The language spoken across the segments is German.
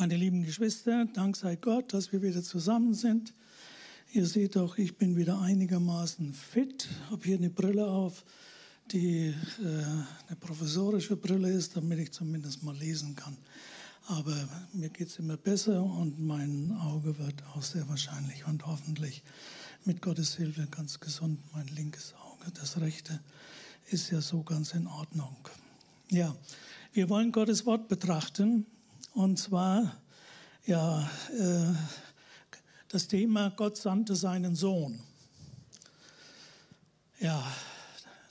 Meine lieben Geschwister, Dank sei Gott, dass wir wieder zusammen sind. Ihr seht doch, ich bin wieder einigermaßen fit, habe hier eine Brille auf, die äh, eine professorische Brille ist, damit ich zumindest mal lesen kann. Aber mir geht es immer besser und mein Auge wird auch sehr wahrscheinlich und hoffentlich mit Gottes Hilfe ganz gesund, mein linkes Auge. Das rechte ist ja so ganz in Ordnung. Ja, wir wollen Gottes Wort betrachten und zwar, ja, äh, das Thema Gott sandte seinen Sohn. Ja,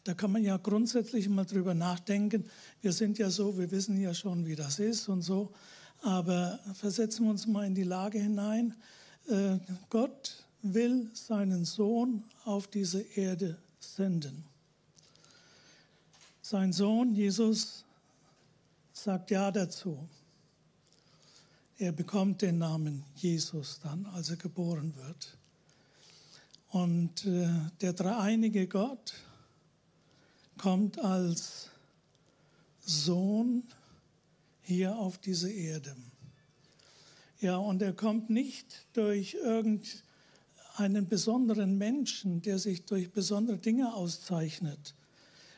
da kann man ja grundsätzlich mal drüber nachdenken. Wir sind ja so, wir wissen ja schon, wie das ist und so. Aber versetzen wir uns mal in die Lage hinein. Äh, Gott will seinen Sohn auf diese Erde senden. Sein Sohn Jesus sagt Ja dazu. Er bekommt den Namen Jesus dann, als er geboren wird. Und äh, der dreieinige Gott kommt als Sohn hier auf diese Erde. Ja, und er kommt nicht durch irgendeinen besonderen Menschen, der sich durch besondere Dinge auszeichnet.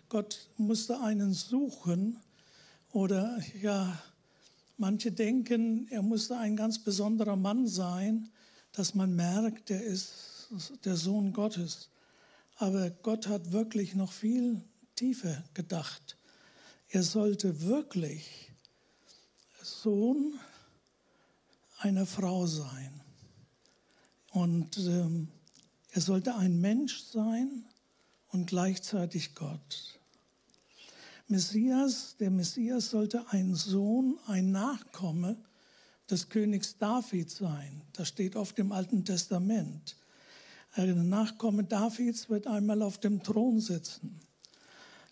Gott musste einen suchen oder ja, Manche denken, er musste ein ganz besonderer Mann sein, dass man merkt, er ist der Sohn Gottes. Aber Gott hat wirklich noch viel tiefer gedacht. Er sollte wirklich Sohn einer Frau sein. Und ähm, er sollte ein Mensch sein und gleichzeitig Gott. Messias, der Messias sollte ein Sohn, ein Nachkomme des Königs David sein. Das steht oft im Alten Testament. Ein Nachkomme Davids wird einmal auf dem Thron sitzen.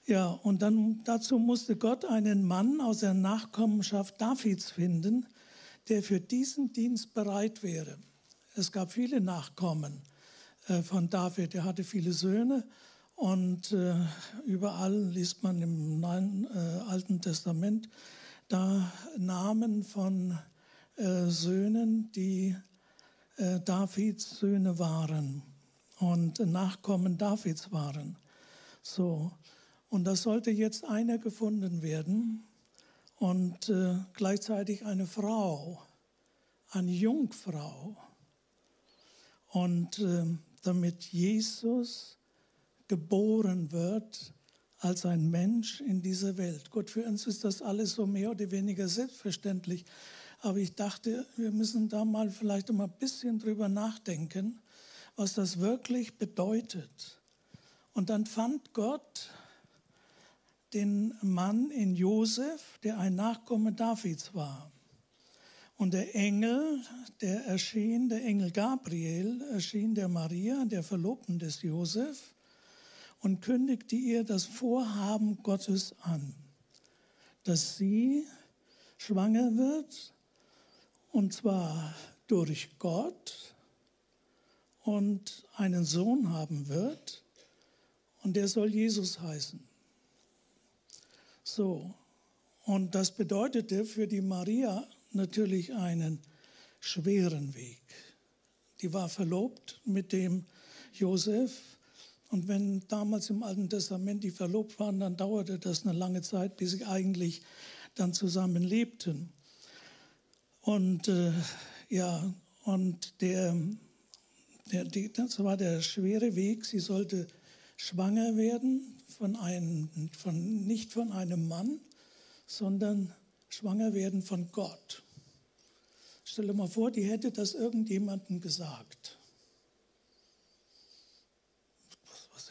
Ja, und dann dazu musste Gott einen Mann aus der Nachkommenschaft Davids finden, der für diesen Dienst bereit wäre. Es gab viele Nachkommen äh, von David. Er hatte viele Söhne und äh, überall liest man im Neuen, äh, Alten Testament da Namen von äh, Söhnen, die äh, Davids Söhne waren und Nachkommen Davids waren. So. Und da sollte jetzt einer gefunden werden und äh, gleichzeitig eine Frau, eine Jungfrau. Und äh, damit Jesus geboren wird als ein Mensch in dieser Welt. Gut, für uns ist das alles so mehr oder weniger selbstverständlich. Aber ich dachte, wir müssen da mal vielleicht mal ein bisschen drüber nachdenken, was das wirklich bedeutet. Und dann fand Gott den Mann in Josef, der ein Nachkomme Davids war. Und der Engel, der erschien, der Engel Gabriel, erschien der Maria, der Verlobten des Josef, und kündigte ihr das Vorhaben Gottes an, dass sie schwanger wird, und zwar durch Gott und einen Sohn haben wird, und der soll Jesus heißen. So, und das bedeutete für die Maria natürlich einen schweren Weg. Die war verlobt mit dem Josef und wenn damals im Alten Testament die verlobt waren, dann dauerte das eine lange Zeit, bis sie eigentlich dann zusammen lebten. Und äh, ja, und der, der, das war der schwere Weg. Sie sollte schwanger werden von einem, von, nicht von einem Mann, sondern schwanger werden von Gott. Stell dir mal vor, die hätte das irgendjemandem gesagt.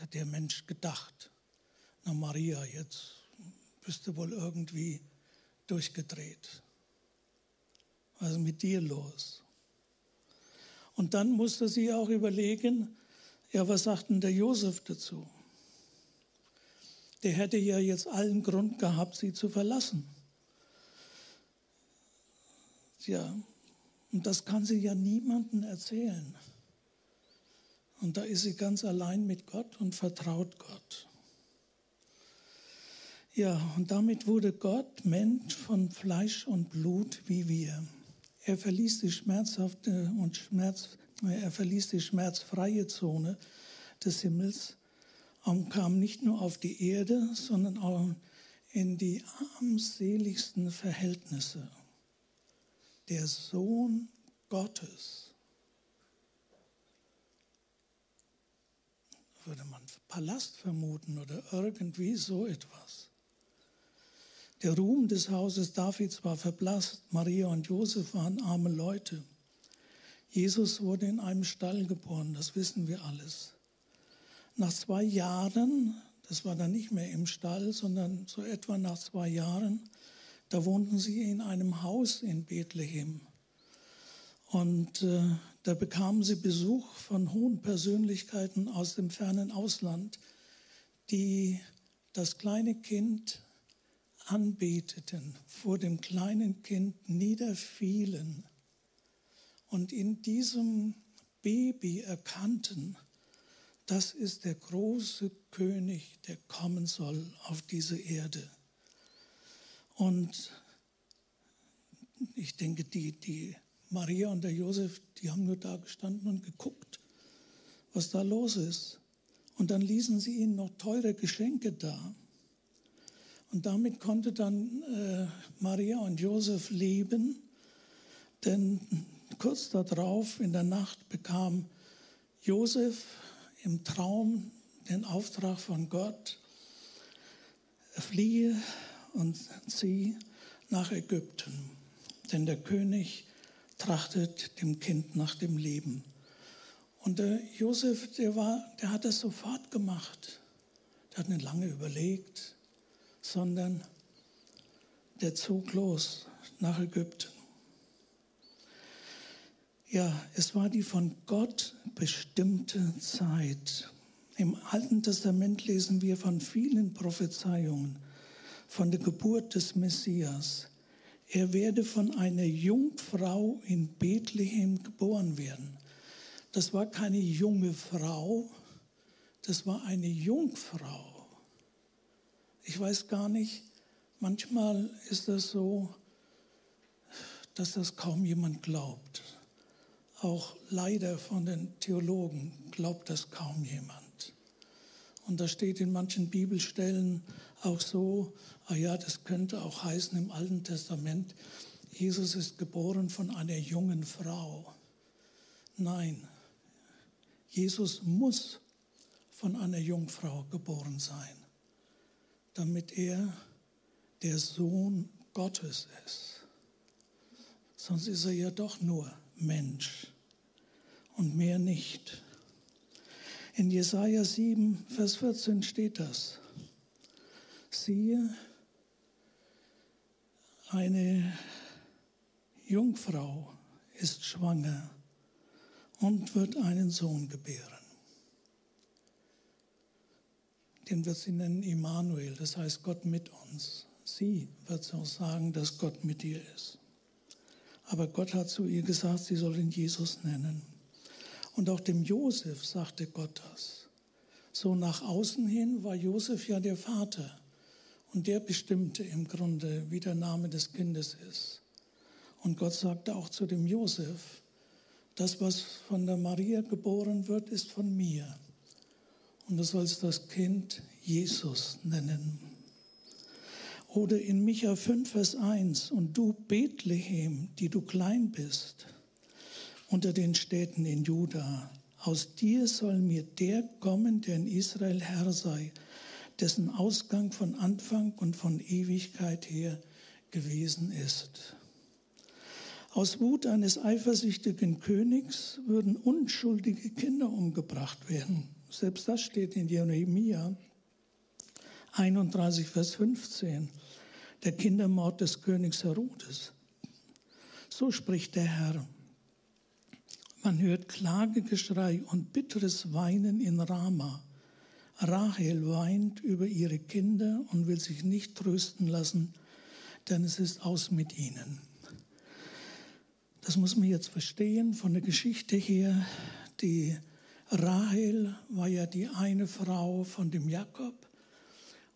Hat der Mensch gedacht? Na Maria, jetzt bist du wohl irgendwie durchgedreht. Was ist mit dir los? Und dann musste sie auch überlegen, ja, was sagt denn der Josef dazu? Der hätte ja jetzt allen Grund gehabt, sie zu verlassen. Ja, und das kann sie ja niemandem erzählen. Und da ist sie ganz allein mit Gott und vertraut Gott. Ja, und damit wurde Gott Mensch von Fleisch und Blut wie wir. Er verließ die schmerzhafte und Schmerz, er verließ die schmerzfreie Zone des Himmels und kam nicht nur auf die Erde, sondern auch in die armseligsten Verhältnisse. Der Sohn Gottes, würde man Palast vermuten oder irgendwie so etwas. Der Ruhm des Hauses Davids war verblasst. Maria und Josef waren arme Leute. Jesus wurde in einem Stall geboren, das wissen wir alles. Nach zwei Jahren, das war dann nicht mehr im Stall, sondern so etwa nach zwei Jahren, da wohnten sie in einem Haus in Bethlehem. Und äh, da bekamen sie Besuch von hohen Persönlichkeiten aus dem fernen Ausland, die das kleine Kind anbeteten, vor dem kleinen Kind niederfielen und in diesem Baby erkannten, das ist der große König, der kommen soll auf diese Erde. Und ich denke, die, die Maria und der Josef, die haben nur da gestanden und geguckt, was da los ist. Und dann ließen sie ihnen noch teure Geschenke da. Und damit konnte dann äh, Maria und Josef leben, denn kurz darauf in der Nacht bekam Josef im Traum den Auftrag von Gott, fliehe und zieh nach Ägypten, denn der König trachtet dem Kind nach dem Leben. Und der Josef, der, war, der hat das sofort gemacht. Der hat nicht lange überlegt, sondern der zog los nach Ägypten. Ja, es war die von Gott bestimmte Zeit. Im Alten Testament lesen wir von vielen Prophezeiungen, von der Geburt des Messias. Er werde von einer Jungfrau in Bethlehem geboren werden. Das war keine junge Frau, das war eine Jungfrau. Ich weiß gar nicht, manchmal ist das so, dass das kaum jemand glaubt. Auch leider von den Theologen glaubt das kaum jemand. Und da steht in manchen Bibelstellen auch so, ah ja, das könnte auch heißen im Alten Testament, Jesus ist geboren von einer jungen Frau. Nein, Jesus muss von einer Jungfrau geboren sein damit er der Sohn Gottes ist. Sonst ist er ja doch nur Mensch und mehr nicht. In Jesaja 7, Vers 14 steht das. Siehe, eine Jungfrau ist schwanger und wird einen Sohn gebären. den wird sie nennen Immanuel, das heißt Gott mit uns. Sie wird auch sagen, dass Gott mit ihr ist. Aber Gott hat zu ihr gesagt, sie soll ihn Jesus nennen. Und auch dem Josef sagte Gott das. So nach außen hin war Josef ja der Vater. Und der bestimmte im Grunde, wie der Name des Kindes ist. Und Gott sagte auch zu dem Josef, das, was von der Maria geboren wird, ist von mir. Und du sollst das Kind Jesus nennen. Oder in Micha 5, Vers 1, und du Bethlehem, die du klein bist, unter den Städten in Juda, aus dir soll mir der kommen, der in Israel Herr sei, dessen Ausgang von Anfang und von Ewigkeit her gewesen ist. Aus Wut eines eifersüchtigen Königs würden unschuldige Kinder umgebracht werden. Selbst das steht in Jeremia 31, Vers 15. Der Kindermord des Königs Herodes. So spricht der Herr. Man hört Klagegeschrei und bitteres Weinen in Rama. Rahel weint über ihre Kinder und will sich nicht trösten lassen, denn es ist aus mit ihnen. Das muss man jetzt verstehen von der Geschichte her. Die Rahel war ja die eine Frau von dem Jakob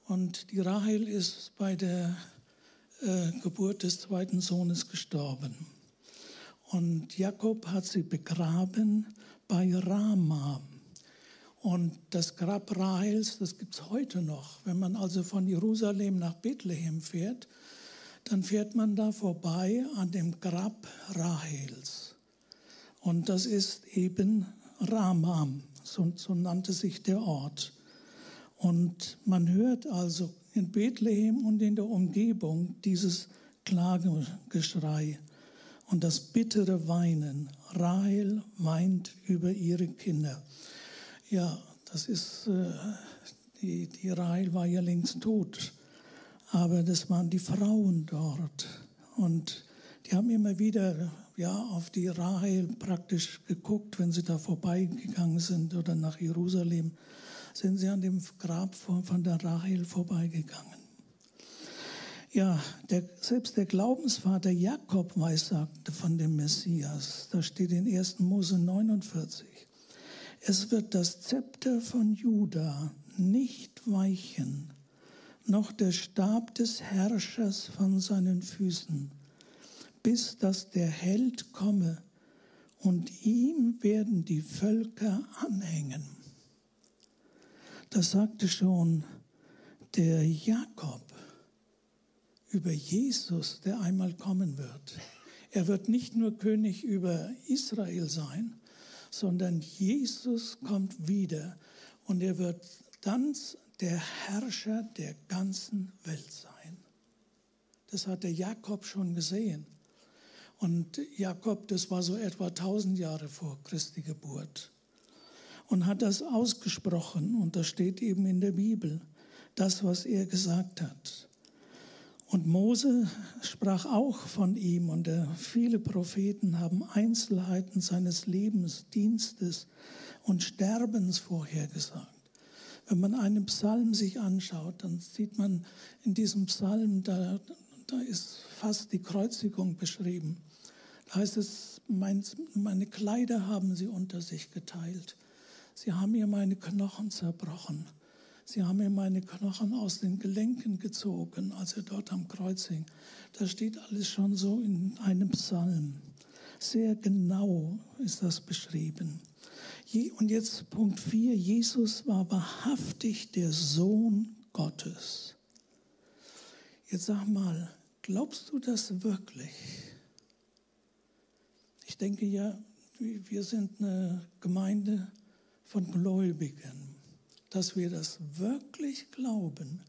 und die Rahel ist bei der äh, Geburt des zweiten Sohnes gestorben. Und Jakob hat sie begraben bei Rama. Und das Grab Rahels, das gibt es heute noch. Wenn man also von Jerusalem nach Bethlehem fährt, dann fährt man da vorbei an dem Grab Rahels. Und das ist eben Ramam, so, so nannte sich der Ort. Und man hört also in Bethlehem und in der Umgebung dieses Klagegeschrei und das bittere Weinen. Rahel weint über ihre Kinder. Ja, das ist, äh, die, die Rahel war ja längst tot, aber das waren die Frauen dort. Und die haben immer wieder ja, auf die Rahel praktisch geguckt, wenn sie da vorbeigegangen sind oder nach Jerusalem, sind sie an dem Grab von der Rahel vorbeigegangen. Ja, der, selbst der Glaubensvater Jakob weissagte von dem Messias. Da steht in 1. Mose 49. Es wird das Zepter von Juda nicht weichen, noch der Stab des Herrschers von seinen Füßen bis dass der Held komme und ihm werden die Völker anhängen. Das sagte schon der Jakob über Jesus, der einmal kommen wird. Er wird nicht nur König über Israel sein, sondern Jesus kommt wieder und er wird dann der Herrscher der ganzen Welt sein. Das hat der Jakob schon gesehen. Und Jakob, das war so etwa 1000 Jahre vor Christi Geburt. Und hat das ausgesprochen. Und das steht eben in der Bibel, das, was er gesagt hat. Und Mose sprach auch von ihm und der, viele Propheten haben Einzelheiten seines Lebens, Dienstes und Sterbens vorhergesagt. Wenn man einen Psalm sich anschaut, dann sieht man in diesem Psalm, da, da ist fast die Kreuzigung beschrieben heißt es, mein, meine Kleider haben sie unter sich geteilt. Sie haben mir meine Knochen zerbrochen. Sie haben mir meine Knochen aus den Gelenken gezogen, als er dort am Kreuz hing. Das steht alles schon so in einem Psalm. Sehr genau ist das beschrieben. Und jetzt Punkt 4. Jesus war wahrhaftig der Sohn Gottes. Jetzt sag mal, glaubst du das wirklich? Ich denke ja, wir sind eine Gemeinde von Gläubigen, dass wir das wirklich glauben.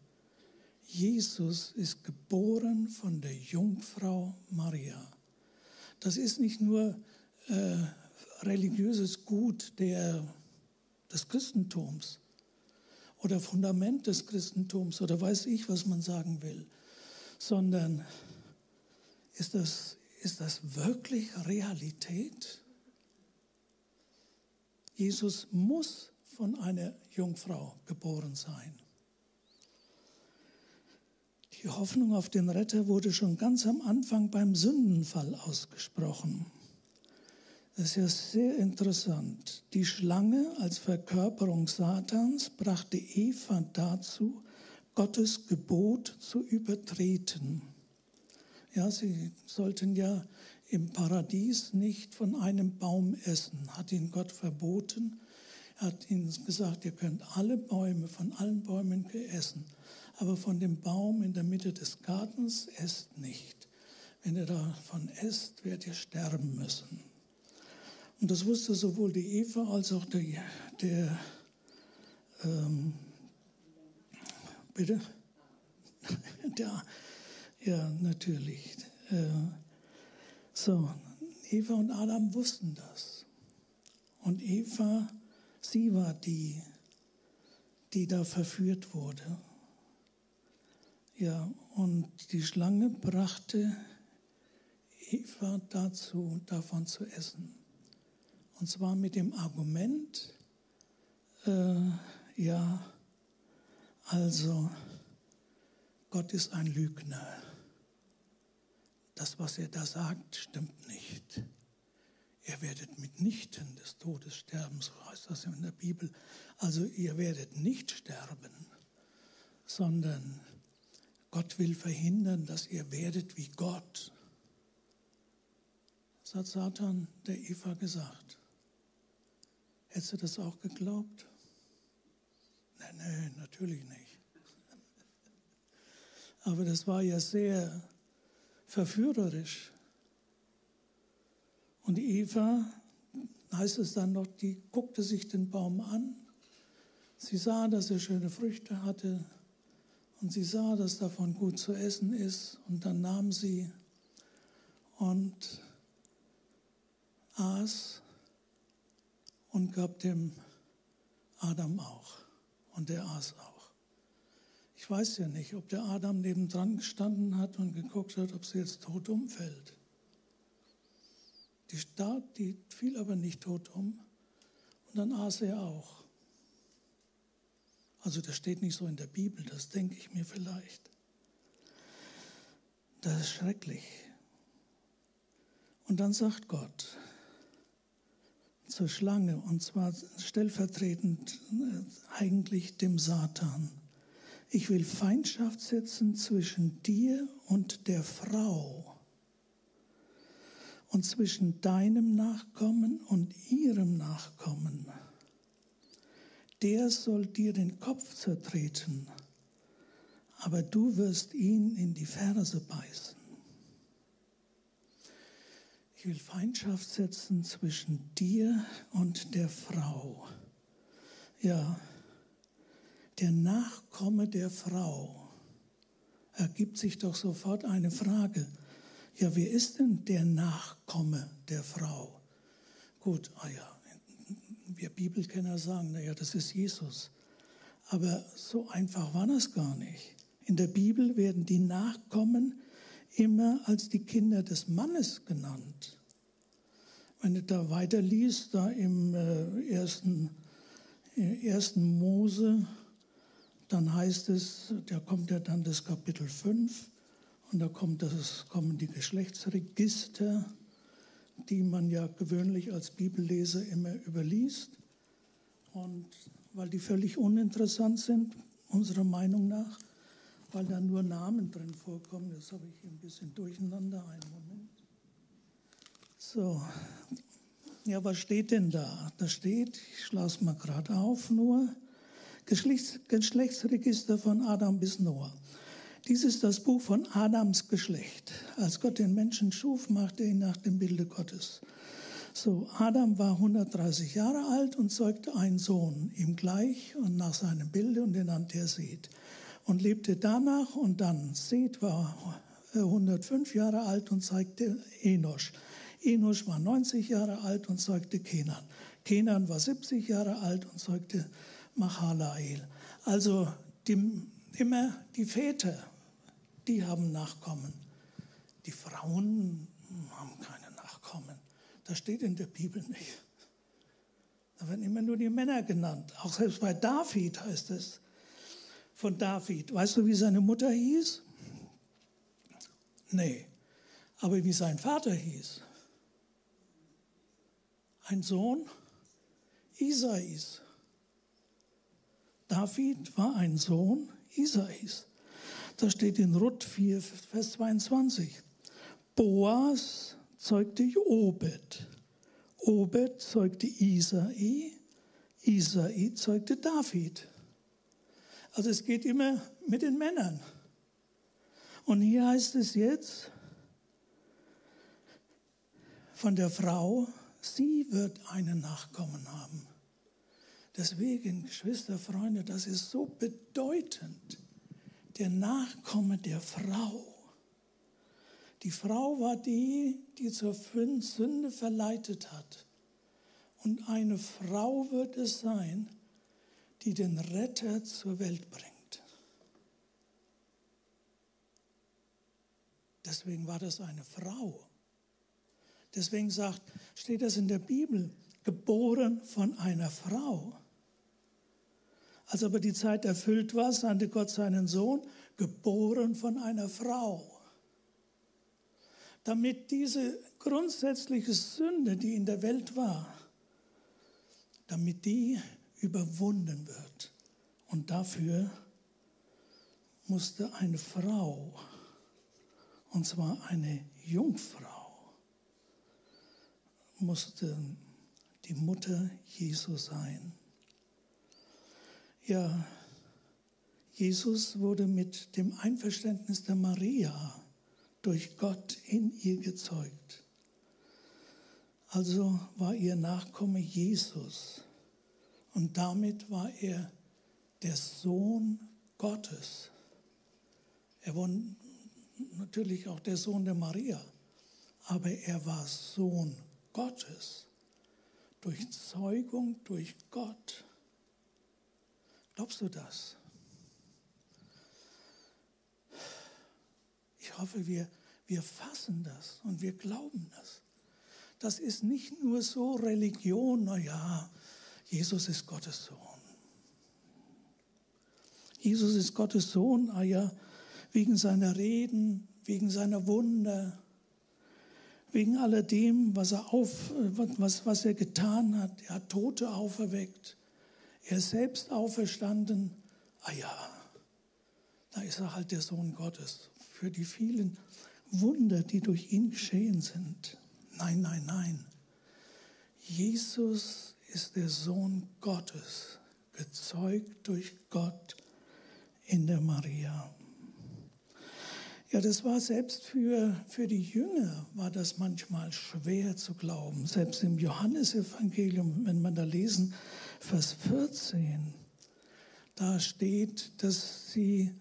Jesus ist geboren von der Jungfrau Maria. Das ist nicht nur äh, religiöses Gut der, des Christentums oder Fundament des Christentums oder weiß ich, was man sagen will, sondern ist das ist das wirklich Realität? Jesus muss von einer Jungfrau geboren sein. Die Hoffnung auf den Retter wurde schon ganz am Anfang beim Sündenfall ausgesprochen. Das ist ja sehr interessant. Die Schlange als Verkörperung Satans brachte Eva dazu, Gottes Gebot zu übertreten. Ja, sie sollten ja im Paradies nicht von einem Baum essen, hat ihnen Gott verboten. Hat ihnen gesagt, ihr könnt alle Bäume, von allen Bäumen essen, aber von dem Baum in der Mitte des Gartens esst nicht. Wenn ihr davon esst, werdet ihr sterben müssen. Und das wusste sowohl die Eva als auch der, der ähm, bitte, der ja, natürlich. Äh, so, Eva und Adam wussten das. Und Eva, sie war die, die da verführt wurde. Ja, und die Schlange brachte Eva dazu, davon zu essen. Und zwar mit dem Argument, äh, ja, also Gott ist ein Lügner das, was er da sagt, stimmt nicht. Ihr werdet mitnichten des Todes sterben, so heißt das in der Bibel. Also ihr werdet nicht sterben, sondern Gott will verhindern, dass ihr werdet wie Gott. Das hat Satan der Eva gesagt. Hättest du das auch geglaubt? Nein, nein, natürlich nicht. Aber das war ja sehr verführerisch. Und Eva, heißt es dann noch, die guckte sich den Baum an. Sie sah, dass er schöne Früchte hatte. Und sie sah, dass davon gut zu essen ist. Und dann nahm sie und aß und gab dem Adam auch. Und der aß auch. Ich weiß ja nicht, ob der Adam nebendran gestanden hat und geguckt hat, ob sie jetzt tot umfällt. Die, starb, die fiel aber nicht tot um und dann aß er auch. Also das steht nicht so in der Bibel, das denke ich mir vielleicht. Das ist schrecklich. Und dann sagt Gott zur Schlange, und zwar stellvertretend äh, eigentlich dem Satan, ich will Feindschaft setzen zwischen dir und der Frau und zwischen deinem Nachkommen und ihrem Nachkommen. Der soll dir den Kopf zertreten, aber du wirst ihn in die Ferse beißen. Ich will Feindschaft setzen zwischen dir und der Frau. Ja, der Nachkomme der Frau ergibt sich doch sofort eine Frage. Ja, wer ist denn der Nachkomme der Frau? Gut, ah ja, wir Bibelkenner sagen, naja, das ist Jesus. Aber so einfach war das gar nicht. In der Bibel werden die Nachkommen immer als die Kinder des Mannes genannt. Wenn du da weiterliest, da im äh, ersten, äh, ersten Mose, dann heißt es, da kommt ja dann das Kapitel 5 und da kommt das, kommen die Geschlechtsregister, die man ja gewöhnlich als Bibelleser immer überliest. Und weil die völlig uninteressant sind, unserer Meinung nach, weil da nur Namen drin vorkommen. Das habe ich ein bisschen durcheinander. Einen Moment. So, ja, was steht denn da? Da steht, ich schlage mal gerade auf, nur Geschlechts Geschlechtsregister von Adam bis Noah. Dies ist das Buch von Adams Geschlecht. Als Gott den Menschen schuf, machte er ihn nach dem Bilde Gottes. So, Adam war 130 Jahre alt und zeugte einen Sohn, ihm gleich und nach seinem Bilde, und den nannte er Seth. Und lebte danach und dann. Seth war 105 Jahre alt und zeigte Enosch. Enosch war 90 Jahre alt und zeugte Kenan. Kenan war 70 Jahre alt und zeugte Mahalael. Also die, immer die Väter, die haben Nachkommen. Die Frauen haben keine Nachkommen. Das steht in der Bibel nicht. Da werden immer nur die Männer genannt. Auch selbst bei David heißt es von David. Weißt du, wie seine Mutter hieß? Nee. Aber wie sein Vater hieß? Ein Sohn Isais. David war ein Sohn Isais. Das steht in Ruth 4, Vers 22. Boas zeugte Obed. Obed zeugte Isai. Isai zeugte David. Also es geht immer mit den Männern. Und hier heißt es jetzt von der Frau, sie wird einen Nachkommen haben. Deswegen, Geschwister, Freunde, das ist so bedeutend. Der Nachkomme der Frau. Die Frau war die, die zur Sünde verleitet hat. Und eine Frau wird es sein, die den Retter zur Welt bringt. Deswegen war das eine Frau. Deswegen sagt, steht das in der Bibel, geboren von einer Frau. Als aber die Zeit erfüllt war, sandte Gott seinen Sohn, geboren von einer Frau. Damit diese grundsätzliche Sünde, die in der Welt war, damit die überwunden wird. Und dafür musste eine Frau, und zwar eine Jungfrau, musste die Mutter Jesu sein. Ja, Jesus wurde mit dem Einverständnis der Maria durch Gott in ihr gezeugt. Also war ihr Nachkomme Jesus und damit war er der Sohn Gottes. Er war natürlich auch der Sohn der Maria, aber er war Sohn Gottes durch Zeugung durch Gott. Glaubst du das? Ich hoffe, wir, wir fassen das und wir glauben das. Das ist nicht nur so Religion, naja, Jesus ist Gottes Sohn. Jesus ist Gottes Sohn, ah ja, wegen seiner Reden, wegen seiner Wunder, wegen alledem, was er, auf, was, was er getan hat. Er hat Tote auferweckt. Er ist selbst auferstanden. Ah ja, da ist er halt der Sohn Gottes für die vielen Wunder, die durch ihn geschehen sind. Nein, nein, nein. Jesus ist der Sohn Gottes, gezeugt durch Gott in der Maria. Ja, das war selbst für, für die Jünger, war das manchmal schwer zu glauben. Selbst im Johannesevangelium, wenn man da lesen, Vers 14, da steht, dass, sie,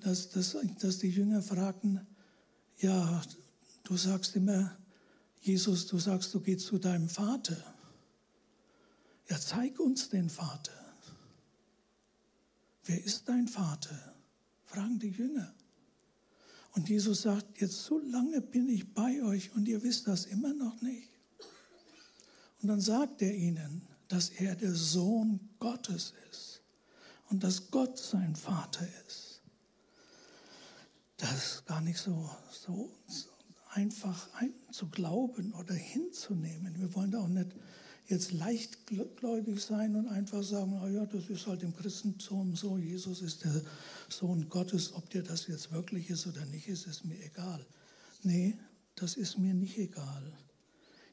dass, dass, dass die Jünger fragten, ja, du sagst immer, Jesus, du sagst, du gehst zu deinem Vater. Ja, zeig uns den Vater. Wer ist dein Vater? Fragen die Jünger. Und Jesus sagt, jetzt so lange bin ich bei euch und ihr wisst das immer noch nicht. Und dann sagt er ihnen, dass er der Sohn Gottes ist und dass Gott sein Vater ist. Das ist gar nicht so, so, einfach ein, zu glauben oder hinzunehmen. Wir wollen da auch nicht jetzt leichtgläubig sein und einfach sagen, oh ja, das ist halt im Christentum so, Jesus ist der Sohn Gottes, ob der das jetzt wirklich ist oder nicht ist, ist mir egal. Nee, das ist mir nicht egal.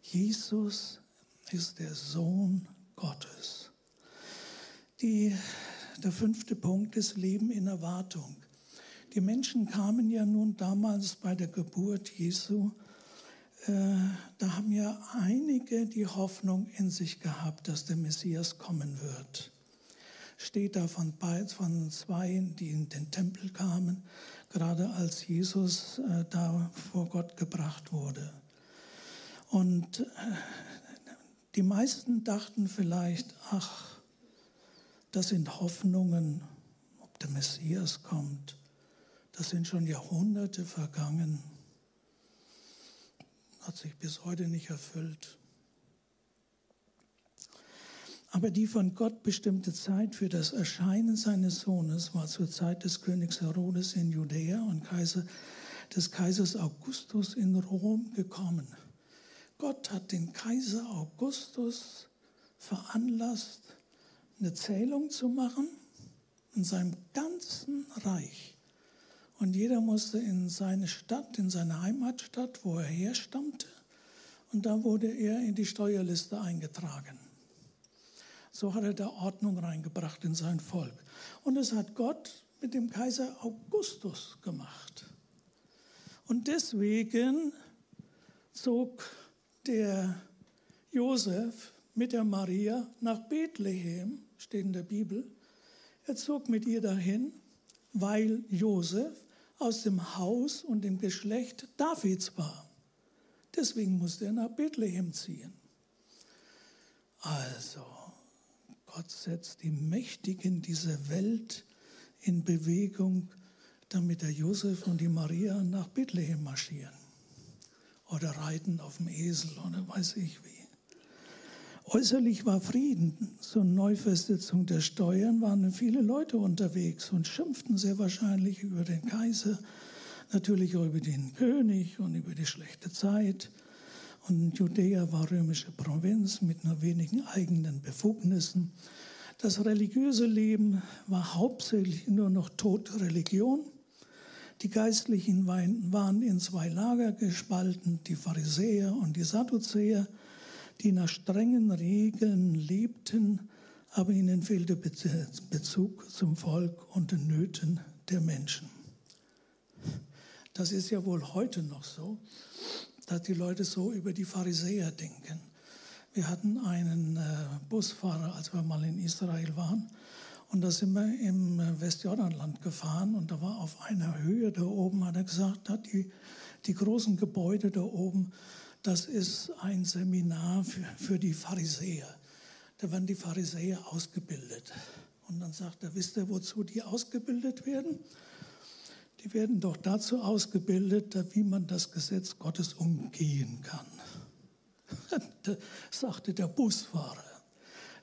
Jesus ist der Sohn Gottes. Die, der fünfte Punkt ist Leben in Erwartung. Die Menschen kamen ja nun damals bei der Geburt Jesu äh, da haben ja einige die Hoffnung in sich gehabt, dass der Messias kommen wird. Steht da von, von zwei, die in den Tempel kamen, gerade als Jesus äh, da vor Gott gebracht wurde. Und äh, die meisten dachten vielleicht, ach, das sind Hoffnungen, ob der Messias kommt. Das sind schon Jahrhunderte vergangen hat sich bis heute nicht erfüllt. Aber die von Gott bestimmte Zeit für das Erscheinen seines Sohnes war zur Zeit des Königs Herodes in Judäa und Kaiser, des Kaisers Augustus in Rom gekommen. Gott hat den Kaiser Augustus veranlasst, eine Zählung zu machen in seinem ganzen Reich. Und jeder musste in seine Stadt, in seine Heimatstadt, wo er herstammte, und da wurde er in die Steuerliste eingetragen. So hat er da Ordnung reingebracht in sein Volk. Und das hat Gott mit dem Kaiser Augustus gemacht. Und deswegen zog der Josef mit der Maria nach Bethlehem, steht in der Bibel. Er zog mit ihr dahin, weil Josef aus dem Haus und dem Geschlecht Davids war. Deswegen musste er nach Bethlehem ziehen. Also, Gott setzt die Mächtigen dieser Welt in Bewegung, damit der Josef und die Maria nach Bethlehem marschieren oder reiten auf dem Esel oder weiß ich wie. Äußerlich war Frieden. Zur Neufestsetzung der Steuern waren viele Leute unterwegs und schimpften sehr wahrscheinlich über den Kaiser, natürlich auch über den König und über die schlechte Zeit. Und Judäa war römische Provinz mit nur wenigen eigenen Befugnissen. Das religiöse Leben war hauptsächlich nur noch tote Religion. Die Geistlichen waren in zwei Lager gespalten, die Pharisäer und die Sadduzäer, die nach strengen Regeln lebten, aber ihnen fehlte Bezug zum Volk und den Nöten der Menschen. Das ist ja wohl heute noch so, dass die Leute so über die Pharisäer denken. Wir hatten einen äh, Busfahrer, als wir mal in Israel waren, und da sind wir im Westjordanland gefahren und da war auf einer Höhe da oben, hat er gesagt, hat die, die großen Gebäude da oben, das ist ein Seminar für, für die Pharisäer. Da werden die Pharisäer ausgebildet. Und dann sagt er, wisst ihr, wozu die ausgebildet werden? Die werden doch dazu ausgebildet, wie man das Gesetz Gottes umgehen kann. sagte der Busfahrer.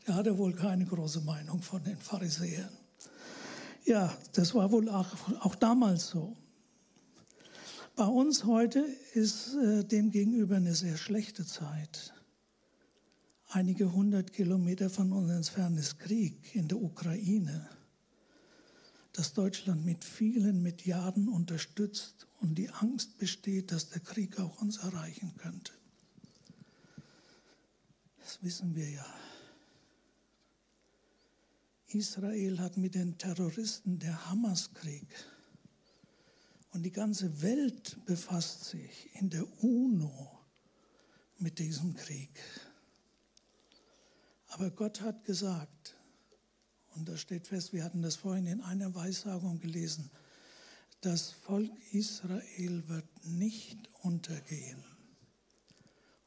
Der hatte wohl keine große Meinung von den Pharisäern. Ja, das war wohl auch, auch damals so. Bei uns heute ist äh, demgegenüber eine sehr schlechte Zeit. Einige hundert Kilometer von uns entfernt ist Krieg in der Ukraine, das Deutschland mit vielen Milliarden unterstützt und die Angst besteht, dass der Krieg auch uns erreichen könnte. Das wissen wir ja. Israel hat mit den Terroristen der Hamas-Krieg und die ganze Welt befasst sich in der UNO mit diesem Krieg. Aber Gott hat gesagt, und da steht fest, wir hatten das vorhin in einer Weissagung gelesen, das Volk Israel wird nicht untergehen.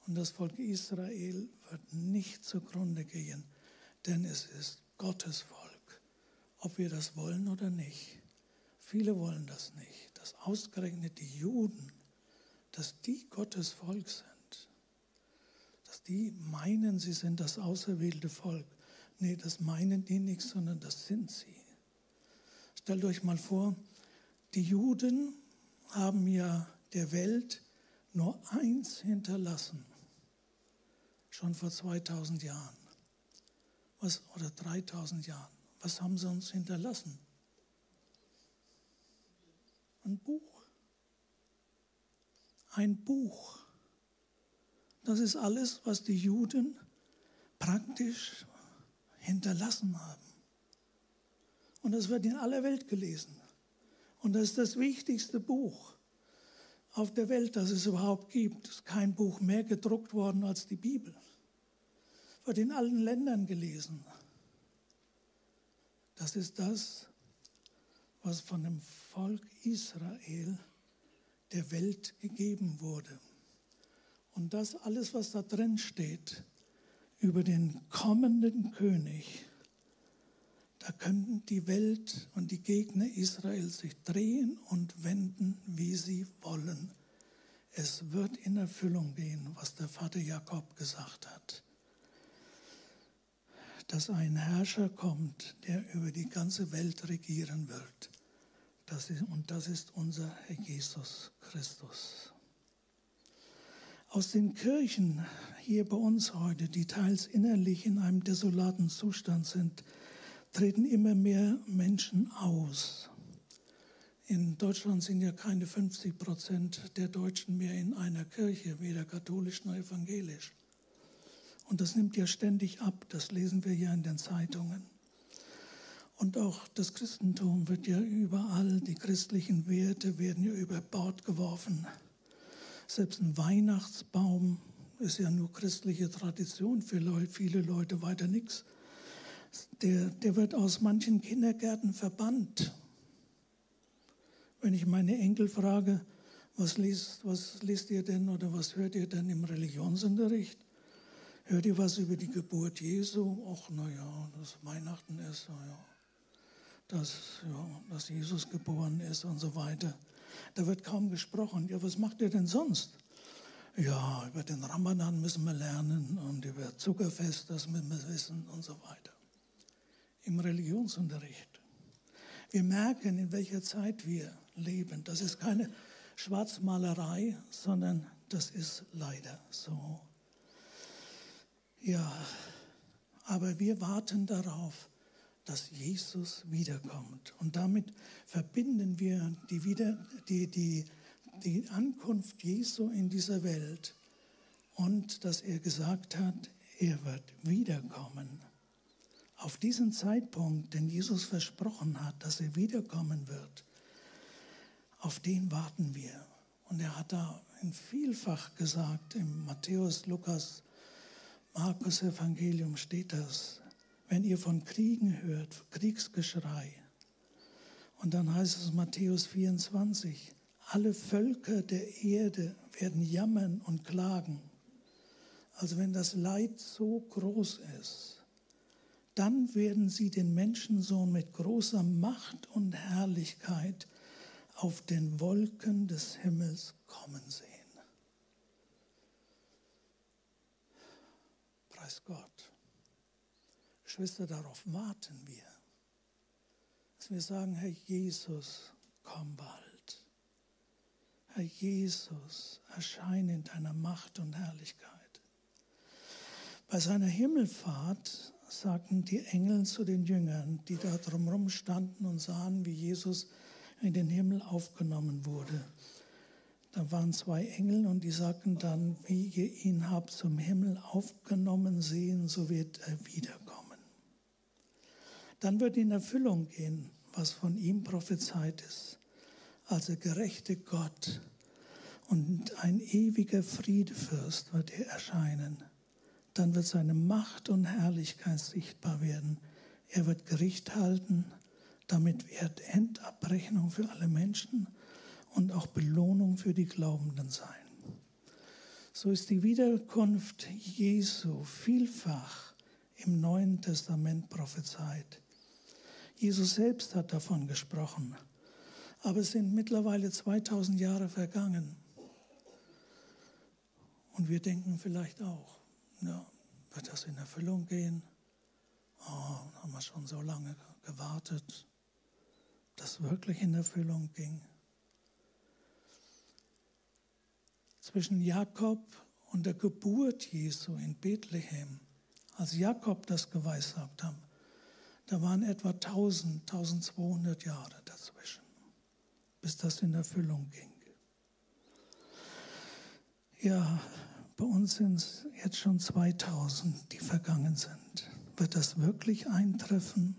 Und das Volk Israel wird nicht zugrunde gehen, denn es ist Gottes Volk, ob wir das wollen oder nicht. Viele wollen das nicht, dass ausgerechnet die Juden, dass die Gottes Volk sind dass die meinen, sie sind das auserwählte Volk. Nee, das meinen die nicht, sondern das sind sie. Stellt euch mal vor, die Juden haben ja der Welt nur eins hinterlassen, schon vor 2000 Jahren Was, oder 3000 Jahren. Was haben sie uns hinterlassen? Ein Buch. Ein Buch. Das ist alles, was die Juden praktisch hinterlassen haben. Und das wird in aller Welt gelesen. Und das ist das wichtigste Buch auf der Welt, das es überhaupt gibt. Es ist kein Buch mehr gedruckt worden als die Bibel. Wird in allen Ländern gelesen. Das ist das, was von dem Volk Israel der Welt gegeben wurde. Und das alles, was da drin steht, über den kommenden König, da könnten die Welt und die Gegner Israels sich drehen und wenden, wie sie wollen. Es wird in Erfüllung gehen, was der Vater Jakob gesagt hat. Dass ein Herrscher kommt, der über die ganze Welt regieren wird. Das ist, und das ist unser Herr Jesus Christus. Aus den Kirchen hier bei uns heute, die teils innerlich in einem desolaten Zustand sind, treten immer mehr Menschen aus. In Deutschland sind ja keine 50 Prozent der Deutschen mehr in einer Kirche, weder katholisch noch evangelisch. Und das nimmt ja ständig ab, das lesen wir ja in den Zeitungen. Und auch das Christentum wird ja überall, die christlichen Werte werden ja über Bord geworfen. Selbst ein Weihnachtsbaum ist ja nur christliche Tradition für viele Leute weiter nichts. Der, der wird aus manchen Kindergärten verbannt. Wenn ich meine Enkel frage, was liest, was liest ihr denn oder was hört ihr denn im Religionsunterricht? Hört ihr was über die Geburt Jesu? Ach, naja, dass Weihnachten ist, naja, dass, ja, dass Jesus geboren ist und so weiter. Da wird kaum gesprochen. Ja, was macht ihr denn sonst? Ja, über den Ramadan müssen wir lernen und über Zuckerfest, das müssen wir wissen und so weiter. Im Religionsunterricht. Wir merken, in welcher Zeit wir leben. Das ist keine Schwarzmalerei, sondern das ist leider so. Ja, aber wir warten darauf, dass Jesus wiederkommt. Und damit verbinden wir die, Wieder, die, die, die Ankunft Jesu in dieser Welt und dass er gesagt hat, er wird wiederkommen. Auf diesen Zeitpunkt, den Jesus versprochen hat, dass er wiederkommen wird, auf den warten wir. Und er hat da vielfach gesagt, im Matthäus, Lukas, Markus Evangelium steht das, wenn ihr von Kriegen hört, Kriegsgeschrei. Und dann heißt es Matthäus 24, alle Völker der Erde werden jammern und klagen. Also wenn das Leid so groß ist, dann werden sie den Menschensohn mit großer Macht und Herrlichkeit auf den Wolken des Himmels kommen sehen. Preis Gott. Geschwister, darauf warten wir. Dass wir sagen, Herr Jesus, komm bald. Herr Jesus, erscheine in deiner Macht und Herrlichkeit. Bei seiner Himmelfahrt sagten die Engel zu den Jüngern, die da drumherum standen und sahen, wie Jesus in den Himmel aufgenommen wurde. Da waren zwei Engel und die sagten dann, wie ihr ihn habt zum Himmel aufgenommen sehen, so wird er wiederkommen. Dann wird in Erfüllung gehen, was von ihm prophezeit ist. Also gerechte Gott und ein ewiger Friedefürst wird er erscheinen dann wird seine Macht und Herrlichkeit sichtbar werden. Er wird Gericht halten, damit wird Endabrechnung für alle Menschen und auch Belohnung für die Glaubenden sein. So ist die Wiederkunft Jesu vielfach im Neuen Testament prophezeit. Jesus selbst hat davon gesprochen, aber es sind mittlerweile 2000 Jahre vergangen. Und wir denken vielleicht auch, ja, wird das in Erfüllung gehen? Oh, haben wir schon so lange gewartet, dass wirklich in Erfüllung ging. Zwischen Jakob und der Geburt Jesu in Bethlehem, als Jakob das geweissagt hat, da waren etwa 1000, 1200 Jahre dazwischen, bis das in Erfüllung ging. Ja, bei uns sind es jetzt schon 2000, die vergangen sind. Wird das wirklich eintreffen?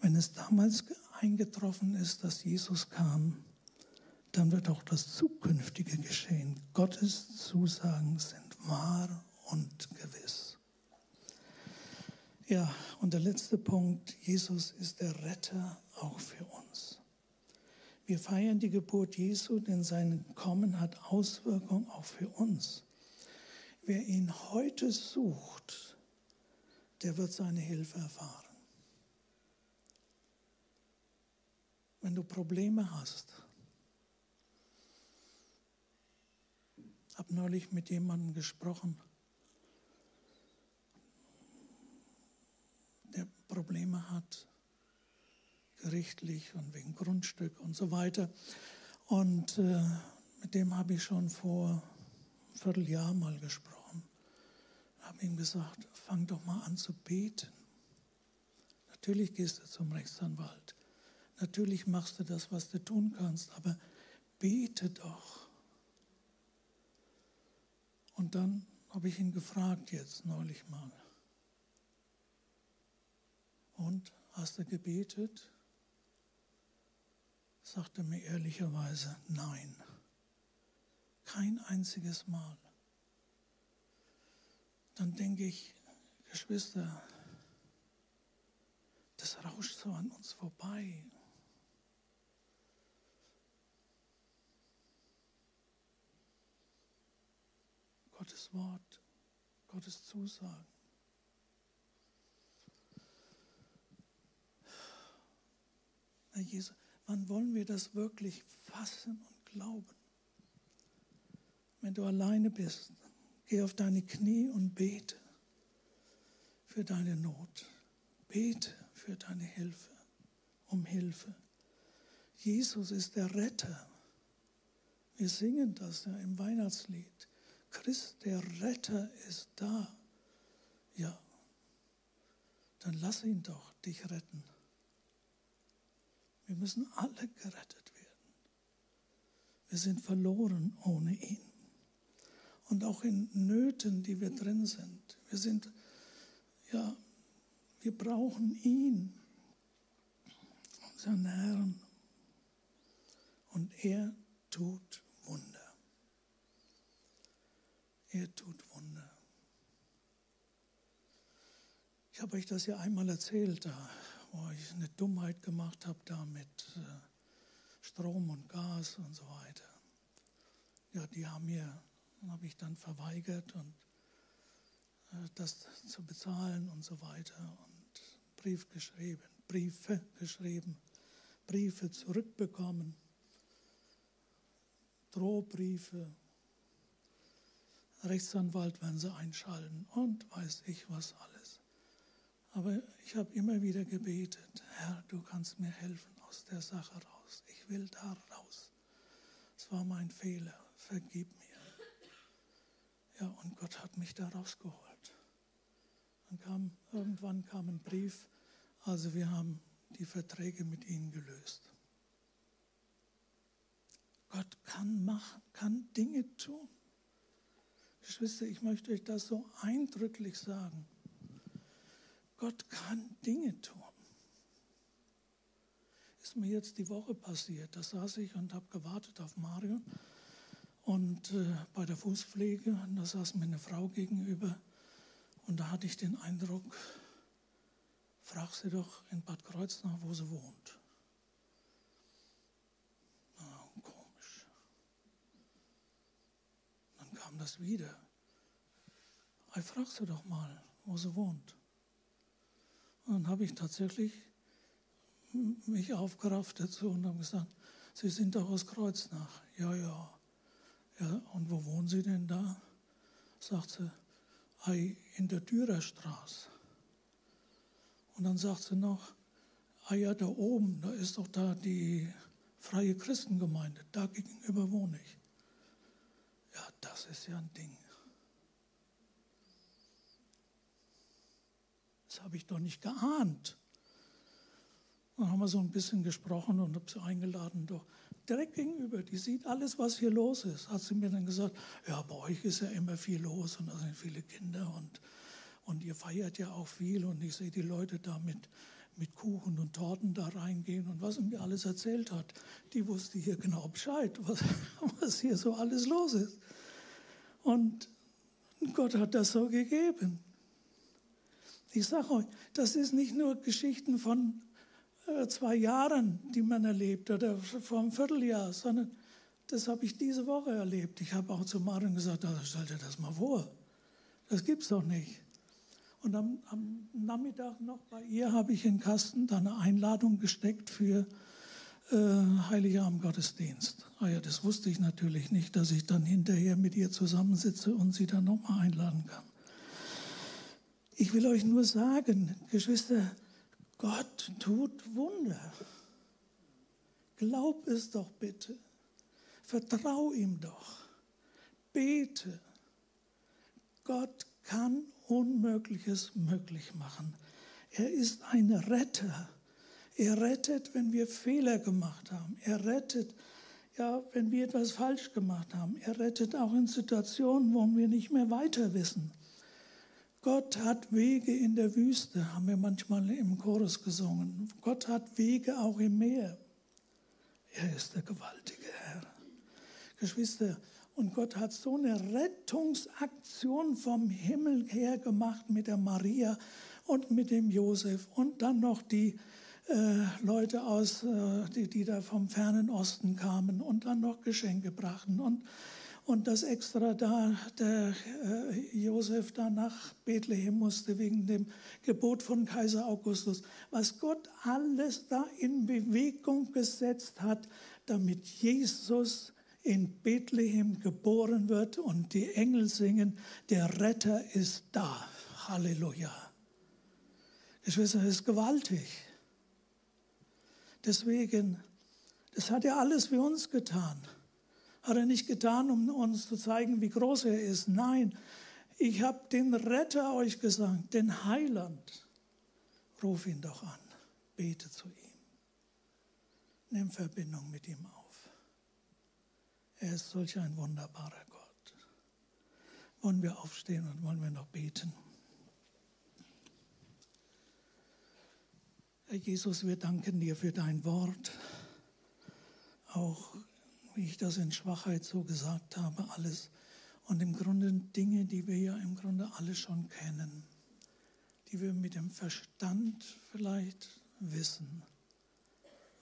Wenn es damals eingetroffen ist, dass Jesus kam, dann wird auch das Zukünftige geschehen. Gottes Zusagen sind wahr und gewiss. Ja, und der letzte Punkt, Jesus ist der Retter auch für uns. Wir feiern die Geburt Jesu, denn sein Kommen hat Auswirkungen auch für uns. Wer ihn heute sucht, der wird seine Hilfe erfahren. Wenn du Probleme hast, habe neulich mit jemandem gesprochen, der Probleme hat, gerichtlich und wegen Grundstück und so weiter. Und äh, mit dem habe ich schon vor einem Vierteljahr mal gesprochen. Habe ihm gesagt, fang doch mal an zu beten. Natürlich gehst du zum Rechtsanwalt. Natürlich machst du das, was du tun kannst, aber bete doch. Und dann habe ich ihn gefragt jetzt neulich mal. Und hast du gebetet? sagte mir ehrlicherweise nein. Kein einziges Mal. Dann denke ich, Geschwister, das rauscht so an uns vorbei. Gottes Wort, Gottes Zusagen. Herr Jesus, Wann wollen wir das wirklich fassen und glauben? Wenn du alleine bist, geh auf deine Knie und bete für deine Not. Bete für deine Hilfe, um Hilfe. Jesus ist der Retter. Wir singen das ja im Weihnachtslied. Christ, der Retter, ist da. Ja, dann lass ihn doch dich retten. Wir müssen alle gerettet werden. Wir sind verloren ohne ihn. Und auch in Nöten, die wir drin sind. Wir sind, ja, wir brauchen ihn, unseren Herrn. Und er tut Wunder. Er tut Wunder. Ich habe euch das ja einmal erzählt, da, wo ich eine Dummheit gemacht habe, da mit äh, Strom und Gas und so weiter. Ja, die haben mir, habe ich dann verweigert und äh, das zu bezahlen und so weiter und Brief geschrieben, Briefe geschrieben, Briefe zurückbekommen. Drohbriefe, Rechtsanwalt werden sie einschalten und weiß ich was alles. Aber ich habe immer wieder gebetet, Herr, du kannst mir helfen aus der Sache raus. Ich will da raus. Es war mein Fehler, vergib mir. Ja, und Gott hat mich da rausgeholt. Dann kam, irgendwann kam ein Brief, also wir haben die Verträge mit ihnen gelöst. Gott kann machen. Geschwister, ich möchte euch das so eindrücklich sagen. Gott kann Dinge tun. Ist mir jetzt die Woche passiert. Da saß ich und habe gewartet auf Mario. Und äh, bei der Fußpflege, und da saß mir eine Frau gegenüber. Und da hatte ich den Eindruck, frag sie doch in Bad Kreuznach, wo sie wohnt. Kam das wieder. Ich frag sie doch mal, wo sie wohnt. Und dann habe ich tatsächlich mich aufgerafft dazu und habe gesagt, Sie sind doch aus Kreuznach. Ja, ja. Ja, und wo wohnen Sie denn da? Sagt sie, hey, in der Dürerstraße. Und dann sagt sie noch, ah ja, da oben, da ist doch da die freie Christengemeinde, da gegenüber wohne ich. Ja, das ist ja ein Ding. Das habe ich doch nicht geahnt. Dann haben wir so ein bisschen gesprochen und habe sie eingeladen, doch direkt gegenüber, die sieht alles, was hier los ist. Hat sie mir dann gesagt, ja, bei euch ist ja immer viel los und da sind viele Kinder und, und ihr feiert ja auch viel und ich sehe die Leute da mit, mit Kuchen und Torten da reingehen und was er mir alles erzählt hat. Die wusste hier genau Bescheid, was, was hier so alles los ist. Und Gott hat das so gegeben. Ich sage euch, das ist nicht nur Geschichten von äh, zwei Jahren, die man erlebt oder vor einem Vierteljahr, sondern das habe ich diese Woche erlebt. Ich habe auch zu Maren gesagt, stell dir das mal vor. Das gibt es doch nicht. Und am, am, Nachmittag noch bei ihr habe ich in Kasten da eine Einladung gesteckt für äh, Heiligabend Gottesdienst. Ah ja, das wusste ich natürlich nicht, dass ich dann hinterher mit ihr zusammensitze und sie dann nochmal einladen kann. Ich will euch nur sagen, Geschwister, Gott tut Wunder. Glaub es doch bitte. Vertrau ihm doch. Bete. Gott kann Unmögliches möglich machen. Er ist ein Retter. Er rettet, wenn wir Fehler gemacht haben. Er rettet, ja, wenn wir etwas falsch gemacht haben. Er rettet auch in Situationen, wo wir nicht mehr weiter wissen. Gott hat Wege in der Wüste, haben wir manchmal im Chorus gesungen. Gott hat Wege auch im Meer. Er ist der gewaltige Herr. Geschwister, und Gott hat so eine Rettungsaktion vom Himmel her gemacht mit der Maria und mit dem Josef und dann noch die äh, Leute aus, äh, die, die da vom fernen Osten kamen und dann noch Geschenke brachten und und dass extra da der äh, Josef da nach Bethlehem musste wegen dem Gebot von Kaiser Augustus. Was Gott alles da in Bewegung gesetzt hat, damit Jesus in Bethlehem geboren wird und die Engel singen, der Retter ist da. Halleluja. Geschwister, das ist gewaltig. Deswegen, das hat er alles für uns getan. Hat er nicht getan, um uns zu zeigen, wie groß er ist. Nein, ich habe den Retter euch gesagt, den Heiland, Ruf ihn doch an, bete zu ihm. Nimm Verbindung mit ihm auf. Er ist solch ein wunderbarer Gott. Wollen wir aufstehen und wollen wir noch beten? Herr Jesus, wir danken dir für dein Wort. Auch wie ich das in Schwachheit so gesagt habe, alles. Und im Grunde Dinge, die wir ja im Grunde alle schon kennen, die wir mit dem Verstand vielleicht wissen.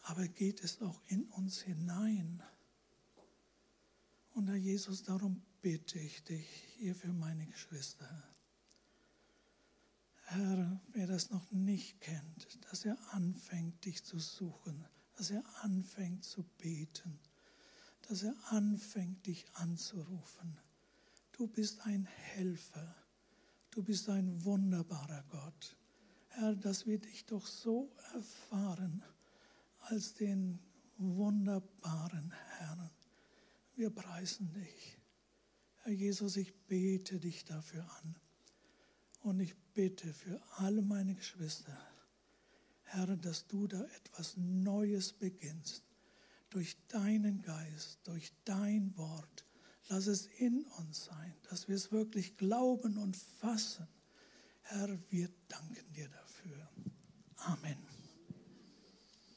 Aber geht es auch in uns hinein? Und Herr Jesus, darum bitte ich dich hier für meine Geschwister. Herr, wer das noch nicht kennt, dass er anfängt, dich zu suchen, dass er anfängt zu beten, dass er anfängt, dich anzurufen. Du bist ein Helfer, du bist ein wunderbarer Gott. Herr, dass wir dich doch so erfahren als den wunderbaren Herrn. Wir preisen dich. Herr Jesus, ich bete dich dafür an. Und ich bitte für alle meine Geschwister, Herr, dass du da etwas Neues beginnst. Durch deinen Geist, durch dein Wort. Lass es in uns sein, dass wir es wirklich glauben und fassen. Herr, wir danken dir dafür. Amen.